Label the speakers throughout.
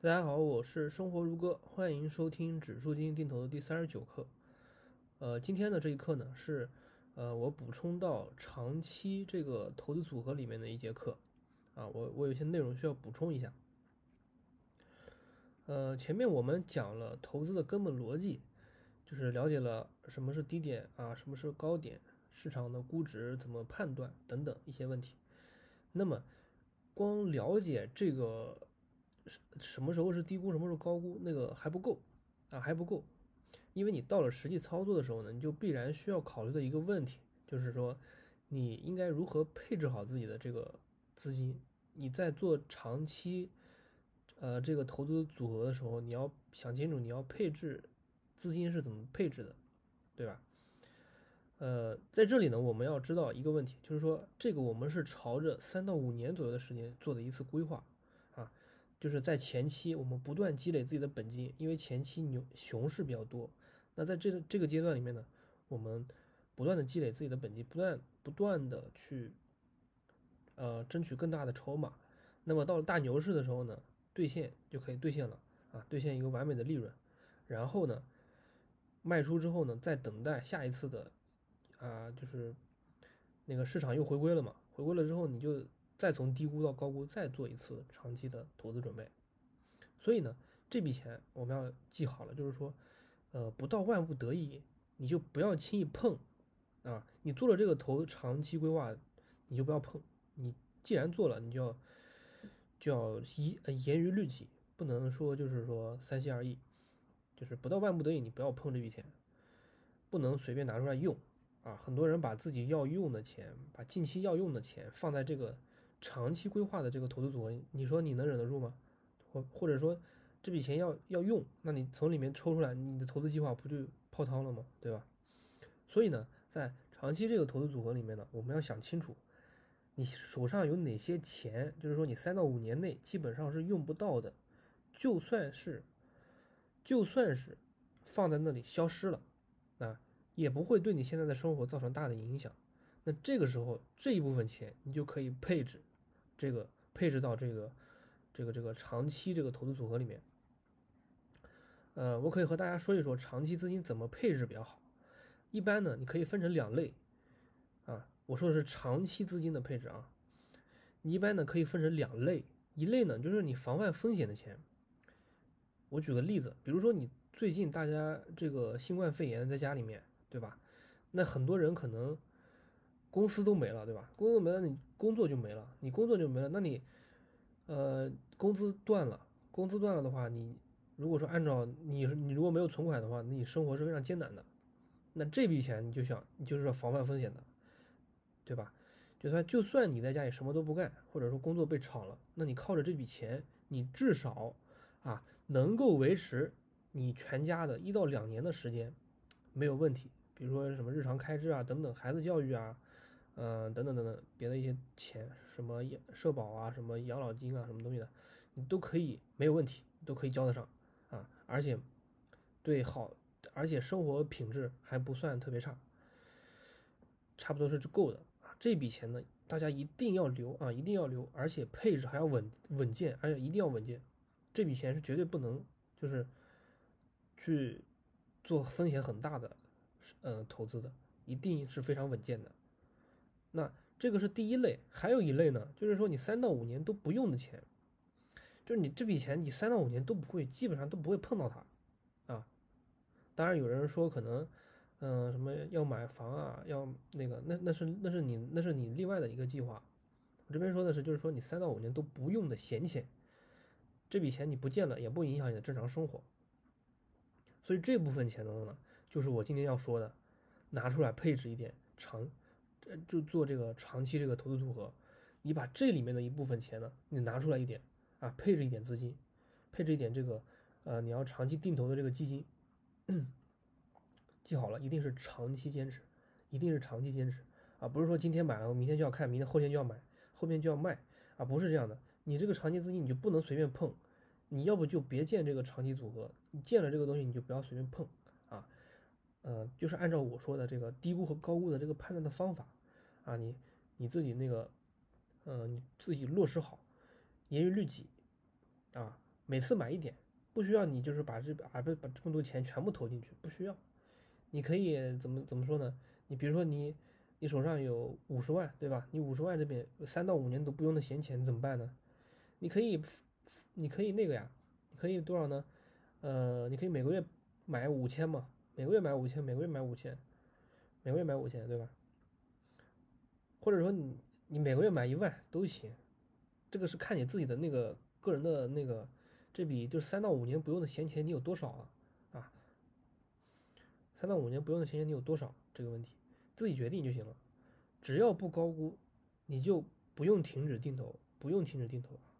Speaker 1: 大家好，我是生活如歌，欢迎收听指数基金定投的第三十九课。呃，今天的这一课呢是呃我补充到长期这个投资组合里面的一节课啊，我我有些内容需要补充一下。呃，前面我们讲了投资的根本逻辑，就是了解了什么是低点啊，什么是高点，市场的估值怎么判断等等一些问题。那么光了解这个。什么时候是低估，什么时候高估，那个还不够啊，还不够，因为你到了实际操作的时候呢，你就必然需要考虑的一个问题，就是说你应该如何配置好自己的这个资金。你在做长期呃这个投资组合的时候，你要想清楚你要配置资金是怎么配置的，对吧？呃，在这里呢，我们要知道一个问题，就是说这个我们是朝着三到五年左右的时间做的一次规划。就是在前期，我们不断积累自己的本金，因为前期牛熊市比较多。那在这个这个阶段里面呢，我们不断的积累自己的本金，不断不断的去，呃，争取更大的筹码。那么到了大牛市的时候呢，兑现就可以兑现了啊，兑现一个完美的利润。然后呢，卖出之后呢，再等待下一次的，啊，就是那个市场又回归了嘛，回归了之后你就。再从低估到高估，再做一次长期的投资准备。所以呢，这笔钱我们要记好了，就是说，呃，不到万不得已，你就不要轻易碰啊。你做了这个投长期规划，你就不要碰。你既然做了，你就要就要一严于律己，不能说就是说三心二意，就是不到万不得已，你不要碰这笔钱，不能随便拿出来用啊。很多人把自己要用的钱，把近期要用的钱放在这个。长期规划的这个投资组合，你说你能忍得住吗？或或者说这笔钱要要用，那你从里面抽出来，你的投资计划不就泡汤了吗？对吧？所以呢，在长期这个投资组合里面呢，我们要想清楚，你手上有哪些钱，就是说你三到五年内基本上是用不到的，就算是就算是放在那里消失了，啊，也不会对你现在的生活造成大的影响。那这个时候这一部分钱你就可以配置。这个配置到这个这个这个长期这个投资组合里面，呃，我可以和大家说一说长期资金怎么配置比较好。一般呢，你可以分成两类啊，我说的是长期资金的配置啊。你一般呢可以分成两类，一类呢就是你防范风险的钱。我举个例子，比如说你最近大家这个新冠肺炎在家里面，对吧？那很多人可能。公司都没了，对吧？工作没了，你工作就没了，你工作就没了，那你，呃，工资断了，工资断了的话，你如果说按照你，你如果没有存款的话，那你生活是非常艰难的。那这笔钱你就想，你就是说防范风险的，对吧？就算就算你在家里什么都不干，或者说工作被炒了，那你靠着这笔钱，你至少啊能够维持你全家的一到两年的时间没有问题。比如说什么日常开支啊，等等，孩子教育啊。嗯，等等等等，别的一些钱，什么社保啊，什么养老金啊，什么东西的，你都可以没有问题，都可以交得上啊，而且对好，而且生活品质还不算特别差，差不多是够的啊。这笔钱呢，大家一定要留啊，一定要留，而且配置还要稳稳健，而且一定要稳健。这笔钱是绝对不能就是去做风险很大的呃投资的，一定是非常稳健的。那这个是第一类，还有一类呢，就是说你三到五年都不用的钱，就是你这笔钱你三到五年都不会，基本上都不会碰到它，啊，当然有人说可能，嗯，什么要买房啊，要那个，那那是那是你那是你另外的一个计划，我这边说的是就是说你三到五年都不用的闲钱，这笔钱你不见了也不影响你的正常生活，所以这部分钱的话呢，就是我今天要说的，拿出来配置一点长。就做这个长期这个投资组合，你把这里面的一部分钱呢，你拿出来一点啊，配置一点资金，配置一点这个呃你要长期定投的这个基金，记好了，一定是长期坚持，一定是长期坚持啊，不是说今天买了，明天就要看，明天后天就要买，后面就要卖啊，不是这样的，你这个长期资金你就不能随便碰，你要不就别建这个长期组合，你建了这个东西你就不要随便碰啊。呃，就是按照我说的这个低估和高估的这个判断的方法，啊，你你自己那个，呃，你自己落实好，严于律己，啊，每次买一点，不需要你就是把这啊不把这么多钱全部投进去，不需要。你可以怎么怎么说呢？你比如说你你手上有五十万，对吧？你五十万这边三到五年都不用的闲钱怎么办呢？你可以你可以那个呀，你可以多少呢？呃，你可以每个月买五千嘛，每个月买五千，每个月买五千，每个月买五千，对吧？或者说你你每个月买一万都行，这个是看你自己的那个个人的那个这笔就是三到五年不用的闲钱你有多少啊？啊，三到五年不用的闲钱你有多少这个问题自己决定就行了，只要不高估，你就不用停止定投，不用停止定投啊。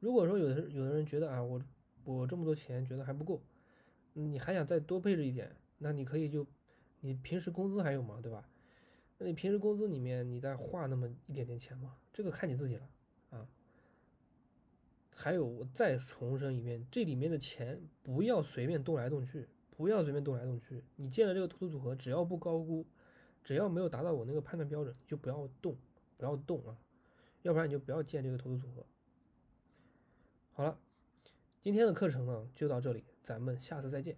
Speaker 1: 如果说有的有的人觉得啊我我这么多钱觉得还不够，你还想再多配置一点，那你可以就你平时工资还有吗？对吧？那你平时工资里面你再花那么一点点钱嘛，这个看你自己了啊。还有我再重申一遍，这里面的钱不要随便动来动去，不要随便动来动去。你建了这个投资组合，只要不高估，只要没有达到我那个判断标准，就不要动，不要动啊，要不然你就不要建这个投资组合。好了，今天的课程呢就到这里，咱们下次再见。